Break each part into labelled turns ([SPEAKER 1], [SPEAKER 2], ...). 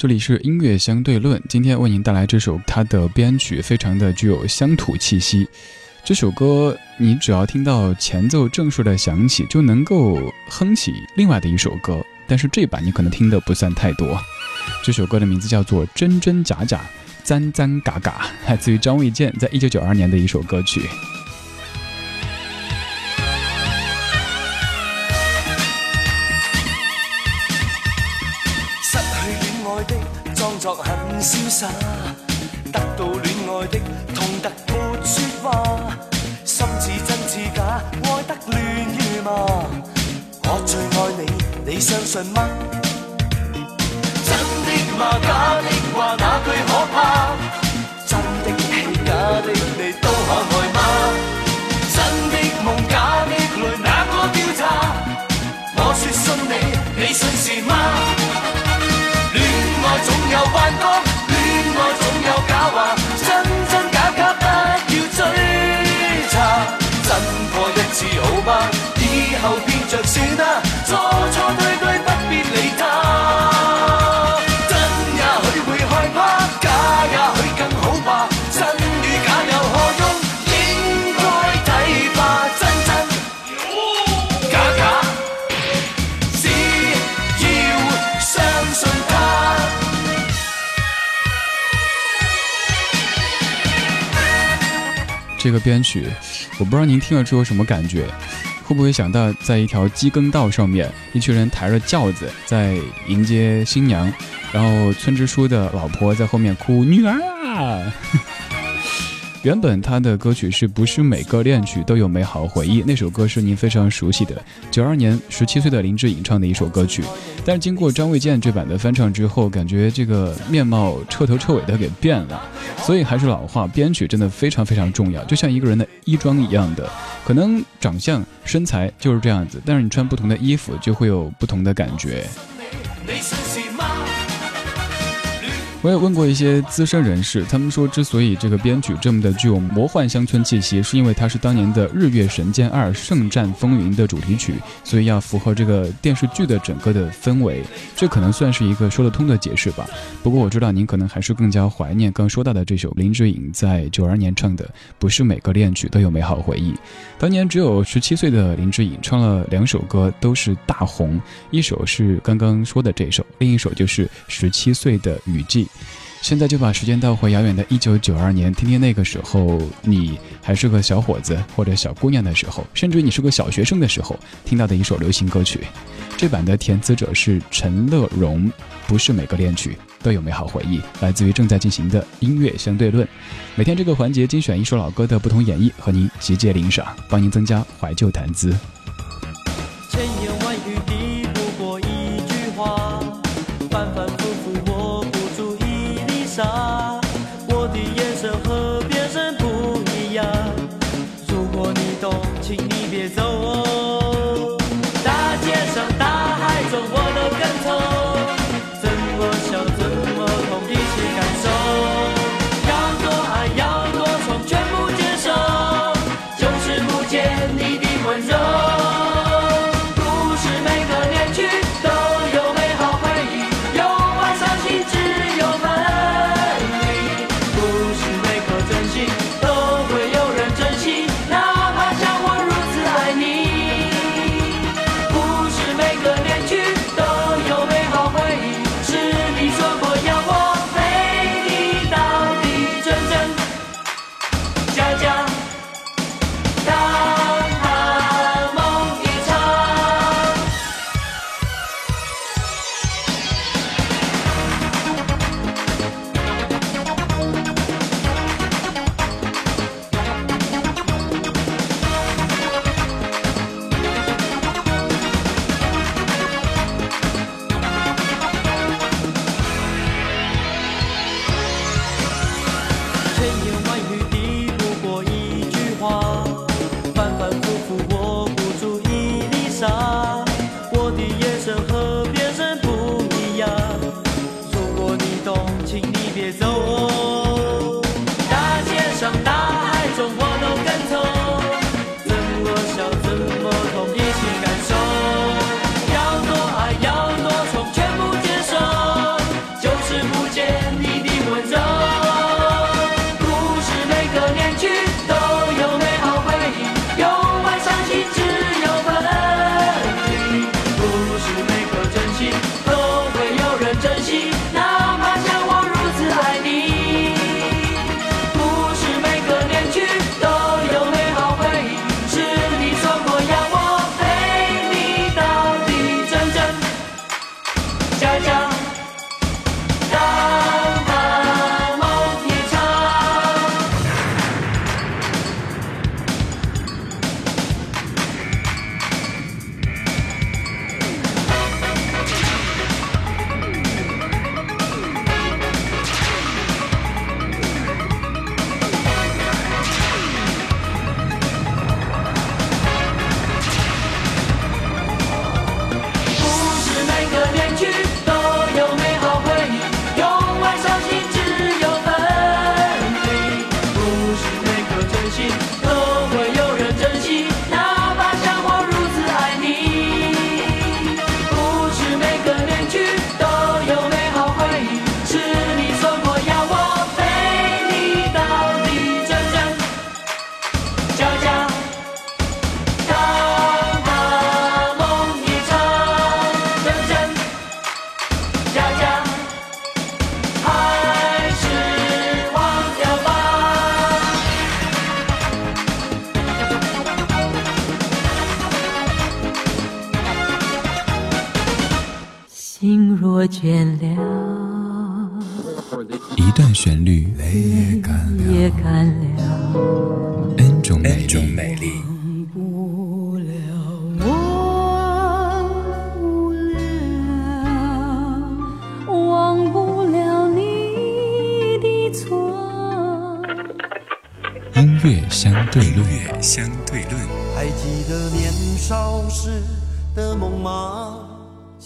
[SPEAKER 1] 这里是音乐相对论，今天为您带来这首它的编曲非常的具有乡土气息。这首歌你只要听到前奏正式的响起，就能够哼起另外的一首歌，但是这版你可能听的不算太多。这首歌的名字叫做《真真假假》，簪簪嘎嘎，来自于张卫健在一九九二年的一首歌曲。
[SPEAKER 2] 你，相信吗？真的吗？假的话，哪句可怕？真的戏，假的你都可爱吗？真的梦，假的泪，哪个调查？我说信你，你信是吗？恋爱总有幻觉，恋爱总有假话，真真假假不要追查。真过一次好吗？以后偏着算啦，
[SPEAKER 1] 这个编曲，我不知道您听了之后什么感觉，会不会想到在一条机耕道上面，一群人抬着轿子在迎接新娘，然后村支书的老婆在后面哭女儿啊。原本他的歌曲是不是每个恋曲都有美好回忆？那首歌是您非常熟悉的，九二年十七岁的林志颖唱的一首歌曲。但是经过张卫健这版的翻唱之后，感觉这个面貌彻头彻尾的给变了。所以还是老话，编曲真的非常非常重要，就像一个人的衣装一样的，可能长相身材就是这样子，但是你穿不同的衣服就会有不同的感觉。我也问过一些资深人士，他们说，之所以这个编曲这么的具有魔幻乡村气息，是因为它是当年的《日月神剑二：圣战风云》的主题曲，所以要符合这个电视剧的整个的氛围。这可能算是一个说得通的解释吧。不过我知道您可能还是更加怀念刚说到的这首林志颖在九二年唱的《不是每个恋曲都有美好回忆》。当年只有十七岁的林志颖唱了两首歌，都是大红，一首是刚刚说的这首，另一首就是十七岁的雨季。现在就把时间倒回遥远的一九九二年，听听那个时候你还是个小伙子或者小姑娘的时候，甚至你是个小学生的时候听到的一首流行歌曲。这版的填词者是陈乐融，不是每个恋曲都有美好回忆，来自于正在进行的音乐相对论。每天这个环节精选一首老歌的不同演绎，和您集结领赏，帮您增加怀旧谈资。
[SPEAKER 3] 千言万语抵不过一句话，反反复复。我 saw so 心若倦了，
[SPEAKER 1] 一段旋律，
[SPEAKER 3] 也干了
[SPEAKER 1] ，n 种美丽。
[SPEAKER 3] 忘不了，忘不了，忘不了你的错。
[SPEAKER 1] 音乐相对论，相对论。
[SPEAKER 4] 还记得年少时的梦吗？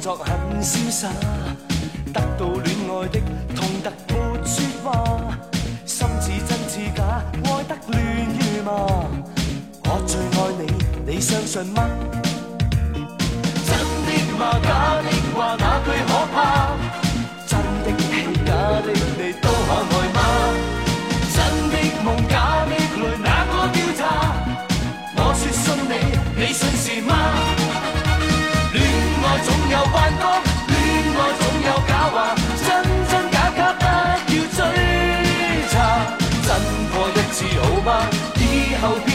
[SPEAKER 2] 作很潇洒，得到恋爱的痛得没说话，心似真似假，爱得乱如麻。我最爱你，你相信吗？真的吗？假的话，以后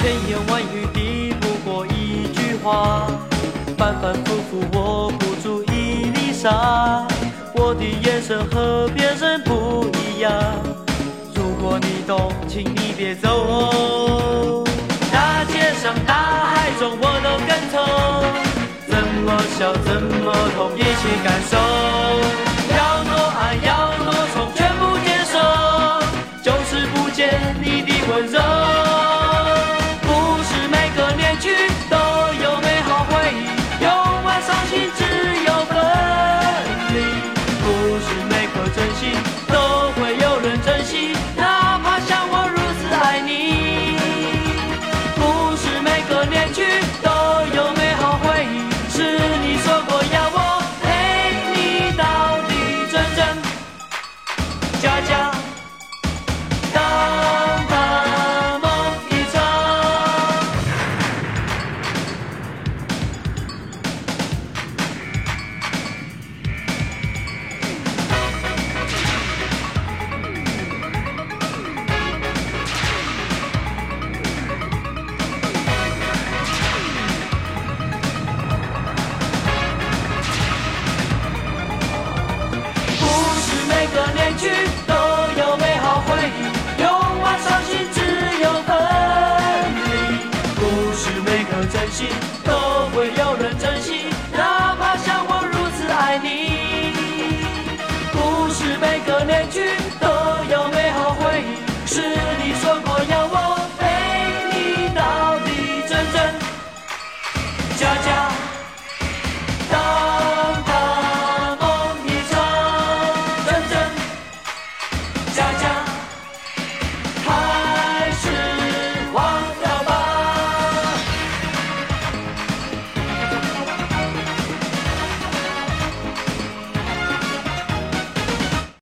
[SPEAKER 3] 千言万语抵不过一句话，反反复复握不住一粒沙。我的眼神和别人不一样，如果你懂，请你别走。大街上大海中我都跟从，怎么笑怎么痛，一起感受。